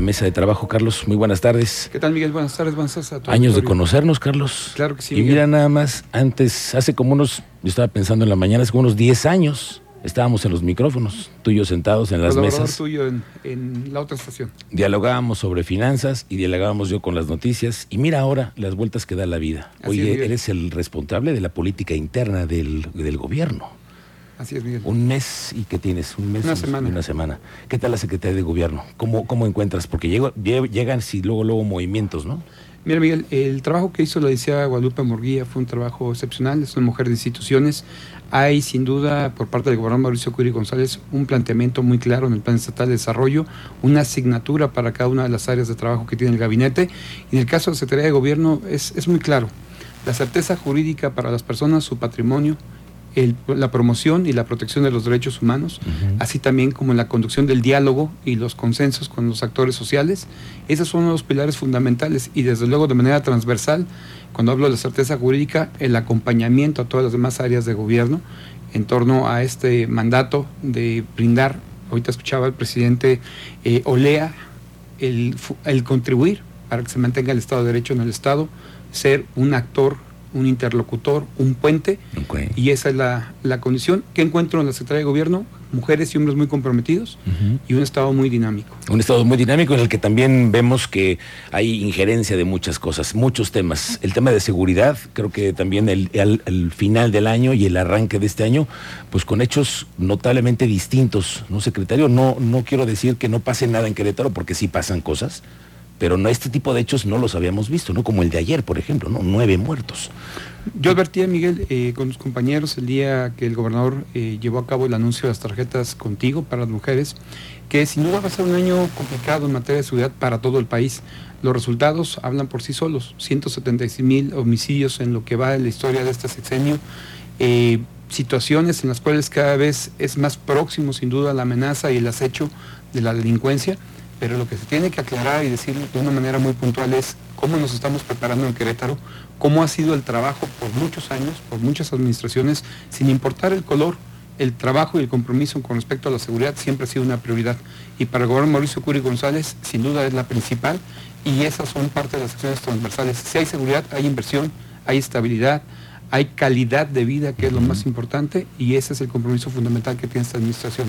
Mesa de trabajo, Carlos, muy buenas tardes. ¿Qué tal, Miguel? Buenas tardes, buenas tardes a todos. Años de conocernos, Carlos. Claro que sí. Y mira nada más, antes, hace como unos, yo estaba pensando en la mañana, hace como unos 10 años, estábamos en los micrófonos, tú y yo sentados en las mesas. tuyo en, en la otra estación. Dialogábamos sobre finanzas y dialogábamos yo con las noticias. Y mira ahora las vueltas que da la vida. Así Oye, es, eres el responsable de la política interna del, del gobierno. Así es, Miguel. Un mes y ¿qué tienes? Un mes Una y semana. Una semana. ¿Qué tal la Secretaría de Gobierno? ¿Cómo, cómo encuentras? Porque llego- llegan sí, luego, luego movimientos, ¿no? Mira, Miguel, el trabajo que hizo la licenciada Guadalupe Murguía fue un trabajo excepcional, es una mujer de instituciones. Hay, sin duda, por parte del gobernador Mauricio Curi González, un planteamiento muy claro en el Plan Estatal de Desarrollo, una asignatura para cada una de las áreas de trabajo que tiene el gabinete. Y en el caso de la Secretaría de Gobierno es, es muy claro. La certeza jurídica para las personas, su patrimonio, el- la promoción y la protección de los derechos humanos, así también como la conducción del diálogo y los consensos con los actores sociales. Esos son los pilares fundamentales y desde luego de manera transversal, cuando hablo de la certeza jurídica, el acompañamiento a todas las demás áreas de gobierno en torno a este mandato de brindar, ahorita escuchaba el presidente eh, Olea, el contribuir para que se mantenga el Estado de Derecho en el Estado, ser un actor, un interlocutor, un puente y esa es la, la condición que encuentro en la Secretaría de Gobierno, mujeres y hombres muy comprometidos y un Estado muy dinámico. Un estado muy dinámico en el que también vemos que hay injerencia de muchas cosas, muchos temas. El tema de seguridad, creo que también el, al final del año y el arranque de este año, pues con hechos notablemente distintos, ¿no, secretario? No, no quiero decir que no pase nada en Querétaro, porque sí pasan cosas, pero no este tipo de hechos no los habíamos visto, ¿no? Como el de ayer, por ejemplo, ¿no? Nueve muertos. Yo advertí a Miguel eh, con los compañeros el día que el gobernador eh, llevó a cabo el anuncio de las tarjetas contigo para las mujeres, que sin duda va a ser un año complicado en materia de seguridad para todo el país. Los resultados hablan por sí solos, 176 mil homicidios en lo que va de la historia de este sexenio, eh, situaciones en las cuales cada vez es más próximo sin duda la amenaza y el acecho de la delincuencia, pero lo que se tiene que aclarar y decir de una manera muy puntual es cómo nos estamos preparando en Querétaro, cómo ha sido el trabajo por muchos años, por muchas administraciones, sin importar el color, el trabajo y el compromiso con respecto a la seguridad siempre ha sido una prioridad. Y para el gobernador Mauricio Curi González, sin duda es la principal, y esas son parte de las acciones transversales. Si hay seguridad, hay inversión, hay estabilidad, hay calidad de vida, que es lo más importante, y ese es el compromiso fundamental que tiene esta administración.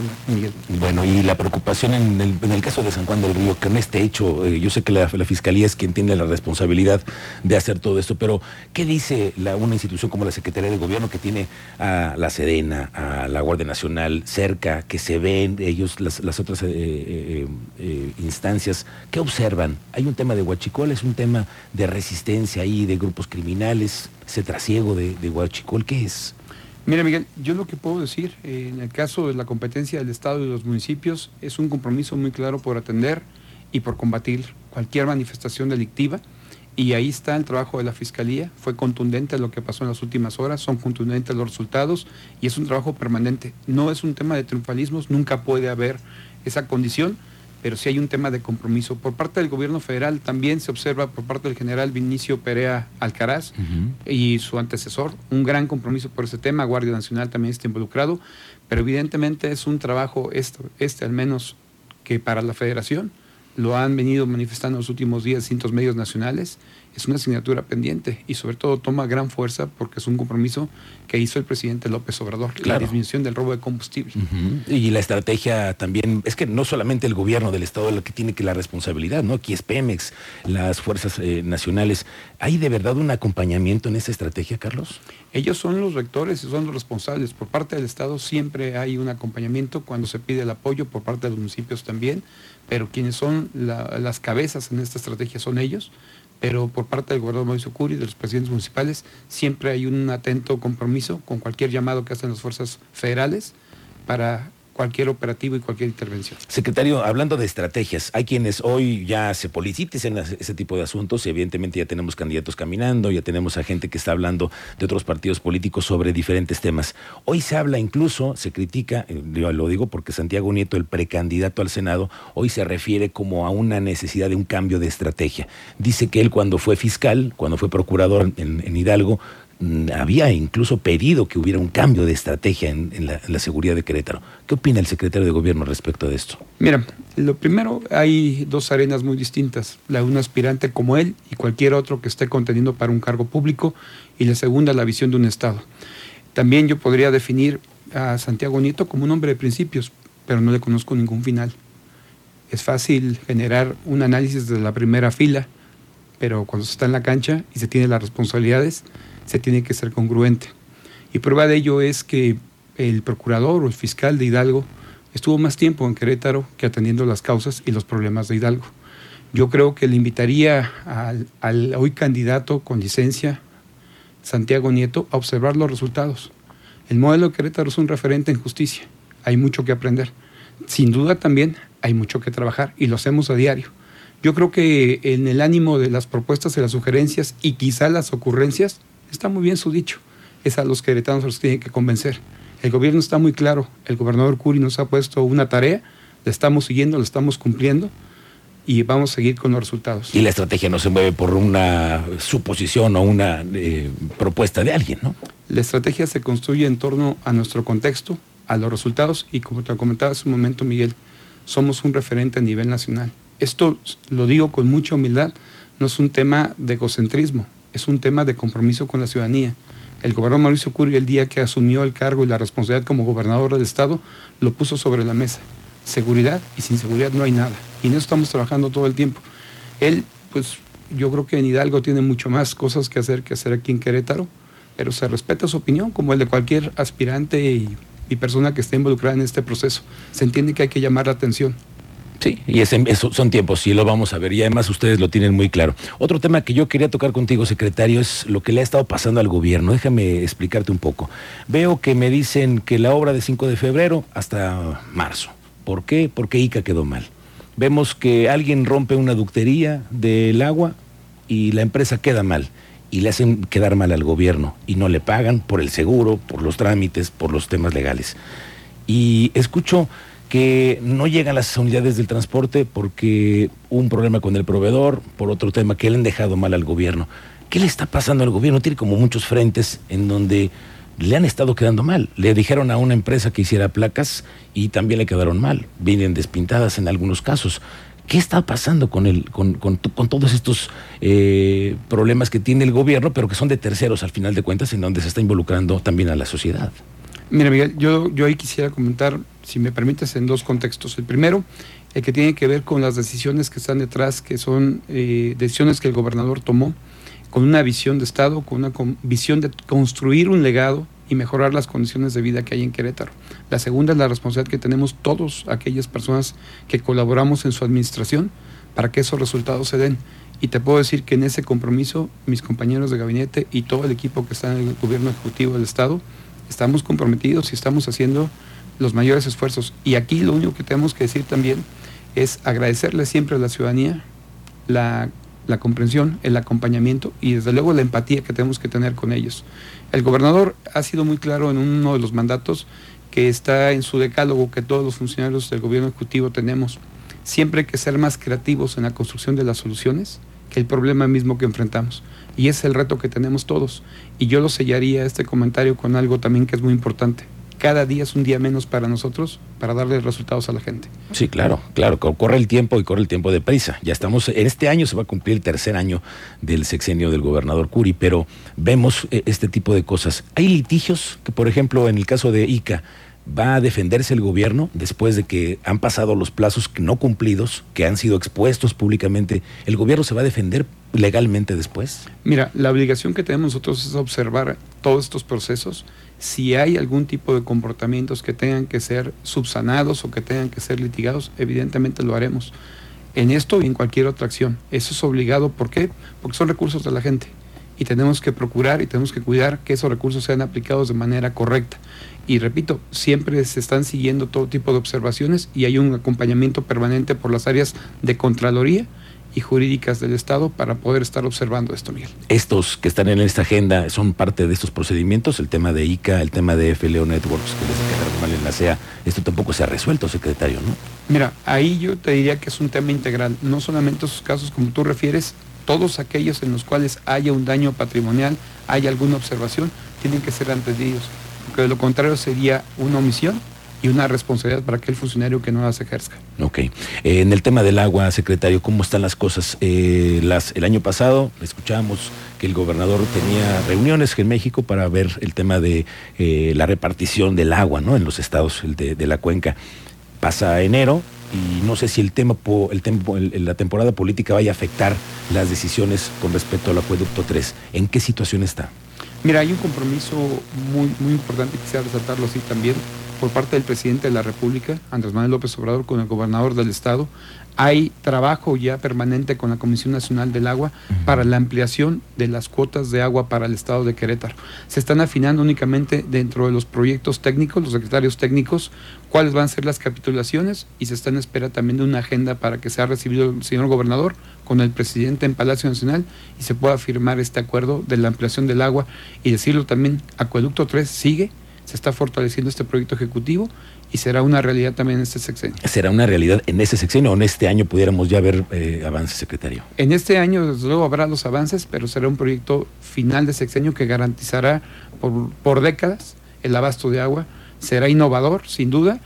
Bueno, y la preocupación en el, en el caso de San Juan del Río, con este hecho, eh, yo sé que la, la Fiscalía es quien tiene la responsabilidad de hacer todo esto, pero ¿qué dice la, una institución como la Secretaría de Gobierno que tiene a la Sedena, a la Guardia Nacional cerca, que se ven ellos, las, las otras eh, eh, eh, instancias, ¿qué observan? Hay un tema de huachicol, es un tema de resistencia ahí, de grupos criminales, ese trasiego de, de huachicol, ¿qué es? Mira, Miguel, yo lo que puedo decir, eh, en el caso de la competencia del Estado y de los municipios, es un compromiso muy claro por atender y por combatir cualquier manifestación delictiva. Y ahí está el trabajo de la Fiscalía. Fue contundente lo que pasó en las últimas horas, son contundentes los resultados y es un trabajo permanente. No es un tema de triunfalismos, nunca puede haber esa condición, pero sí hay un tema de compromiso. Por parte del gobierno federal también se observa por parte del general Vinicio Perea Alcaraz, y su antecesor, un gran compromiso por ese tema, Guardia Nacional también está involucrado, pero evidentemente es un trabajo, este, este al menos, que para la federación lo han venido manifestando en los últimos días distintos medios nacionales, es una asignatura pendiente y sobre todo toma gran fuerza porque es un compromiso que hizo el presidente López Obrador, la disminución del robo de combustible. Y la estrategia también, es que no solamente el gobierno del Estado es el que tiene que la responsabilidad, ¿no? Aquí es Pemex, las fuerzas eh, nacionales. ¿Hay de verdad un acompañamiento en esa estrategia, Carlos? Ellos son los rectores y son los responsables. Por parte del Estado siempre hay un acompañamiento cuando se pide el apoyo, por parte de los municipios también, pero quienes son la- las cabezas en esta estrategia son ellos. Pero por parte del gobernador Mauricio Curi, de los presidentes municipales, siempre hay un atento compromiso con cualquier llamado que hacen las fuerzas federales para cualquier operativo y cualquier intervención. Secretario, hablando de estrategias, hay quienes hoy ya se politicen ese tipo de asuntos y evidentemente ya tenemos candidatos caminando, ya tenemos a gente que está hablando de otros partidos políticos sobre diferentes temas. Hoy se habla incluso, se critica, eh, yo lo digo porque Santiago Nieto, el precandidato al Senado, hoy se refiere como a una necesidad de un cambio de estrategia. Dice que él cuando fue fiscal, cuando fue procurador en, Hidalgo, había incluso pedido que hubiera un cambio de estrategia en, la, seguridad de Querétaro. ¿Qué opina el secretario de Gobierno respecto de esto? Mira, lo primero, hay dos arenas muy distintas. La de un aspirante como él y cualquier otro que esté conteniendo para un cargo público, y la segunda, la visión de un Estado. También yo podría definir a Santiago Nieto como un hombre de principios, pero no le conozco ningún final. Es fácil generar un análisis de la primera fila, pero cuando se está en la cancha y se tiene las responsabilidades, se tiene que ser congruente. Y prueba de ello es que el procurador o el fiscal de Hidalgo estuvo más tiempo en Querétaro que atendiendo las causas y los problemas de Hidalgo. Yo creo que le invitaría al, hoy candidato con licencia, Santiago Nieto, a observar los resultados. El modelo de Querétaro es un referente en justicia. Hay mucho que aprender. Sin duda también hay mucho que trabajar y lo hacemos a diario. Yo creo que en el ánimo de las propuestas y las sugerencias y quizá las ocurrencias, está muy bien su dicho. Es a los queretanos los que tienen que convencer. El gobierno está muy claro. El gobernador Curi nos ha puesto una tarea, la estamos siguiendo, la estamos cumpliendo y vamos a seguir con los resultados. Y la estrategia no se mueve por una suposición o una eh, propuesta de alguien, ¿no? La estrategia se construye en torno a nuestro contexto, a los resultados y como te comentaba hace un momento, Miguel, somos un referente a nivel nacional. Esto lo digo con mucha humildad, no es un tema de egocentrismo, es un tema de compromiso con la ciudadanía. El gobernador Mauricio Curi, el día que asumió el cargo y la responsabilidad como gobernador del Estado, lo puso sobre la mesa. Seguridad y sin seguridad no hay nada. Y en eso estamos trabajando todo el tiempo. Él, pues yo creo que en Hidalgo tiene mucho más cosas que hacer que hacer aquí en Querétaro, pero se respeta su opinión como el de cualquier aspirante y, y persona que esté involucrada en este proceso. Se entiende que hay que llamar la atención. Sí, y eso son tiempos, sí lo vamos a ver, y además ustedes lo tienen muy claro. Otro tema que yo quería tocar contigo, secretario, es lo que le ha estado pasando al gobierno. Déjame explicarte un poco. Veo que me dicen que la obra de 5 de febrero hasta marzo. ¿Por qué? Porque ICA quedó mal. Vemos que alguien rompe una ductería del agua y la empresa queda mal. Y le hacen quedar mal al gobierno y no le pagan por el seguro, por los trámites, por los temas legales. Y escucho que no llegan las unidades del transporte porque un problema con el proveedor, por otro tema que le han dejado mal al gobierno. ¿Qué le está pasando al gobierno? Tiene como muchos frentes en donde le han estado quedando mal. Le dijeron a una empresa que hiciera placas y también le quedaron mal. Vienen despintadas en algunos casos. ¿Qué está pasando con, el, con, todos estos eh, problemas que tiene el gobierno, pero que son de terceros al final de cuentas, en donde se está involucrando también a la sociedad? Mira, Miguel, yo, yo ahí quisiera comentar, si me permites, en dos contextos. El primero, el que tiene que ver con las decisiones que están detrás, que son eh, decisiones que el gobernador tomó con una visión de Estado, con una visión de construir un legado y mejorar las condiciones de vida que hay en Querétaro. La segunda es la responsabilidad que tenemos todos aquellas personas que colaboramos en su administración para que esos resultados se den. Y te puedo decir que en ese compromiso mis compañeros de gabinete y todo el equipo que está en el gobierno ejecutivo del Estado estamos comprometidos y estamos haciendo los mayores esfuerzos. Y aquí lo único que tenemos que decir también es agradecerle siempre a la ciudadanía la, comprensión, el acompañamiento y desde luego la empatía que tenemos que tener con ellos. El gobernador ha sido muy claro en uno de los mandatos que está en su decálogo que todos los funcionarios del gobierno ejecutivo tenemos. Siempre hay que ser más creativos en la construcción de las soluciones que el problema mismo que enfrentamos. Y es el reto que tenemos todos. Y yo lo sellaría este comentario con algo también que es muy importante. Cada día es un día menos para nosotros para darle resultados a la gente. Sí, claro, claro, corre el tiempo y corre el tiempo de prisa. Ya estamos, en este año se va a cumplir el tercer año del sexenio del gobernador Curi, pero vemos eh, este tipo de cosas. Hay litigios que, por ejemplo, en el caso de ICA, ¿Va a defenderse el gobierno después de que han pasado los plazos no cumplidos, que han sido expuestos públicamente? ¿El gobierno se va a defender legalmente después? Mira, la obligación que tenemos nosotros es observar todos estos procesos. Si hay algún tipo de comportamientos que tengan que ser subsanados o que tengan que ser litigados, evidentemente lo haremos. En esto y en cualquier otra acción. Eso es obligado. ¿Por qué? Porque son recursos de la gente y tenemos que procurar y tenemos que cuidar que esos recursos sean aplicados de manera correcta. Y repito, siempre se están siguiendo todo tipo de observaciones y hay un acompañamiento permanente por las áreas de Contraloría y jurídicas del Estado para poder estar observando esto, Miguel. Estos que están en esta agenda son parte de estos procedimientos, el tema de ICA, el tema de FLO Networks que les quedaron mal en la CEA, esto tampoco se ha resuelto, secretario, ¿no? Mira, ahí yo te diría que es un tema integral, no solamente esos casos como tú refieres, todos aquellos en los cuales haya un daño patrimonial, haya alguna observación, tienen que ser atendidos, porque de lo contrario sería una omisión y una responsabilidad para aquel funcionario que no las ejerza. Ok. Eh, en el tema del agua, secretario, ¿cómo están las cosas? Eh, las, el año pasado escuchábamos que el gobernador tenía reuniones en México para ver el tema de eh, la repartición del agua ¿no? en los estados de, de la cuenca. Pasa enero, y no sé si el tema, el la temporada política vaya a afectar las decisiones con respecto al acueducto 3. ¿En qué situación está? Mira, hay un compromiso muy, muy importante, quisiera resaltarlo así también, por parte del presidente de la República, Andrés Manuel López Obrador, con el gobernador del estado. Hay trabajo ya permanente con la Comisión Nacional del Agua para la ampliación de las cuotas de agua para el estado de Querétaro. Se están afinando únicamente dentro de los proyectos técnicos, los secretarios técnicos, cuáles van a ser las capitulaciones y se está en espera también de una agenda para que sea recibido el señor gobernador con el presidente en Palacio Nacional y se pueda firmar este acuerdo de la ampliación del agua y decirlo también, Acueducto 3 sigue se está fortaleciendo este proyecto ejecutivo y será una realidad también en este sexenio. ¿Será una realidad en ese sexenio o en este año pudiéramos ya ver eh, avances, secretario? En este año, desde luego, habrá los avances, pero será un proyecto final de sexenio que garantizará por, por décadas el abasto de agua. Será innovador, sin duda,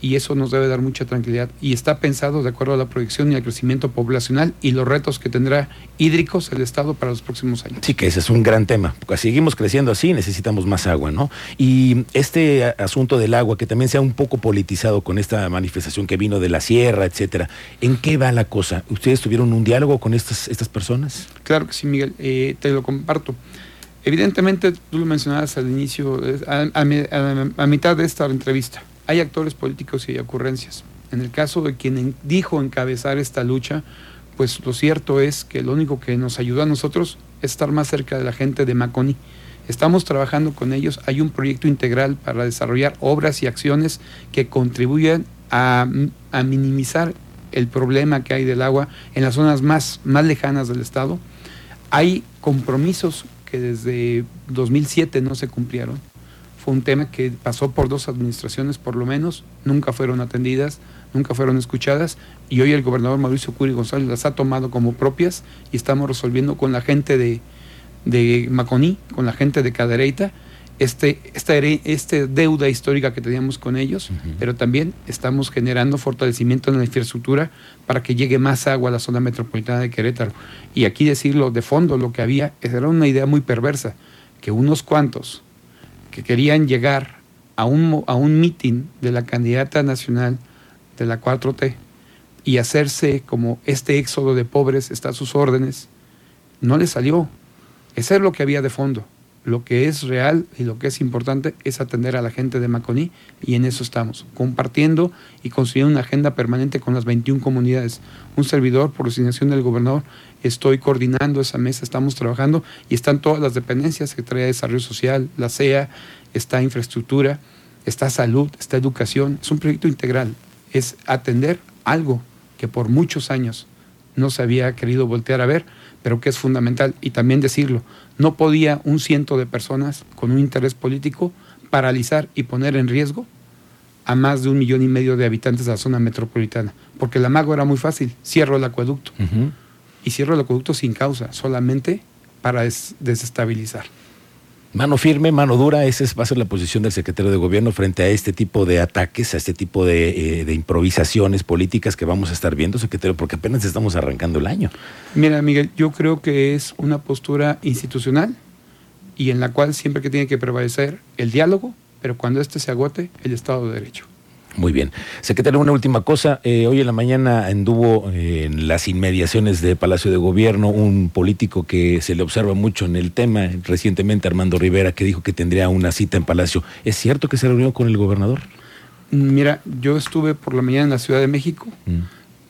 y eso nos debe dar mucha tranquilidad. Y está pensado de acuerdo a la proyección y al crecimiento poblacional y los retos que tendrá hídricos el Estado para los próximos años. Sí, que ese es un gran tema. Porque seguimos creciendo así, necesitamos más agua, ¿no? Y este asunto del agua, que también se ha un poco politizado con esta manifestación que vino de la sierra, etcétera, ¿en qué va la cosa? ¿Ustedes tuvieron un diálogo con estas, estas personas? Claro que sí, Miguel, eh, te lo comparto. Evidentemente, tú lo mencionabas al inicio, a, a mitad de esta entrevista hay actores políticos y hay ocurrencias. En el caso de quien dijo encabezar esta lucha, pues lo cierto es que lo único que nos ayudó a nosotros es estar más cerca de la gente de Maconi. Estamos trabajando con ellos, hay un proyecto integral para desarrollar obras y acciones que contribuyan a, minimizar el problema que hay del agua en las zonas más, más lejanas del Estado. Hay compromisos que desde 2007 no se cumplieron un tema que pasó por dos administraciones por lo menos, nunca fueron atendidas, nunca fueron escuchadas y hoy el gobernador Mauricio Curi González las ha tomado como propias y estamos resolviendo con la gente de, de Maconí, con la gente de Cadereyta, este, esta, este deuda histórica que teníamos con ellos, pero también estamos generando fortalecimiento en la infraestructura para que llegue más agua a la zona metropolitana de Querétaro. Y aquí decirlo de fondo, lo que había era una idea muy perversa, que unos cuantos que querían llegar a un, a un mitin de la candidata nacional de la 4T y hacerse como este éxodo de pobres está a sus órdenes, no le salió. Eso es lo que había de fondo. Lo que es real y lo que es importante es atender a la gente de Maconí y en eso estamos, compartiendo y construyendo una agenda permanente con las 21 comunidades. Un servidor, por designación del gobernador, estoy coordinando esa mesa, estamos trabajando y están todas las dependencias, Secretaría de Desarrollo Social, la CEA, está infraestructura, está salud, está educación. Es un proyecto integral, es atender algo que por muchos años no se había querido voltear a ver, pero que es fundamental. Y también decirlo, no podía un ciento de personas con un interés político paralizar y poner en riesgo a más de un millón y medio de habitantes de la zona metropolitana. Porque la mago era muy fácil, cierro el acueducto. Y cierro el acueducto sin causa, solamente para desestabilizar. Mano firme, mano dura, esa va a ser la posición del secretario de gobierno frente a este tipo de ataques, a este tipo de, eh, improvisaciones políticas que vamos a estar viendo, secretario, porque apenas estamos arrancando el año. Mira, Miguel, yo creo que es una postura institucional y en la cual siempre que tiene que prevalecer el diálogo, pero cuando éste se agote, el Estado de Derecho. Muy bien. Secretario, una última cosa. Eh, hoy en la mañana anduvo eh, en las inmediaciones de Palacio de Gobierno un político que se le observa mucho en el tema, recientemente Armando Rivera, que dijo que tendría una cita en Palacio. ¿Es cierto que se reunió con el gobernador? Mira, yo estuve por la mañana en la Ciudad de México, mm.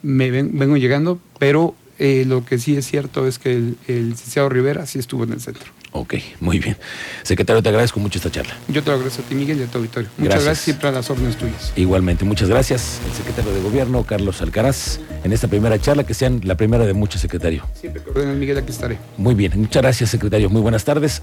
me vengo llegando, pero eh, lo que sí es cierto es que el, el licenciado Rivera sí estuvo en el centro. Ok, muy bien. Secretario, te agradezco mucho esta charla. Yo te lo agradezco a ti, Miguel, y a tu auditorio. Muchas gracias. siempre a las órdenes tuyas. Igualmente, muchas gracias. El secretario de Gobierno, Carlos Alcaraz, en esta primera charla, que sean la primera de muchos, secretario. Siempre que Miguel, aquí estaré. Muy bien, muchas gracias, secretario. Muy buenas tardes.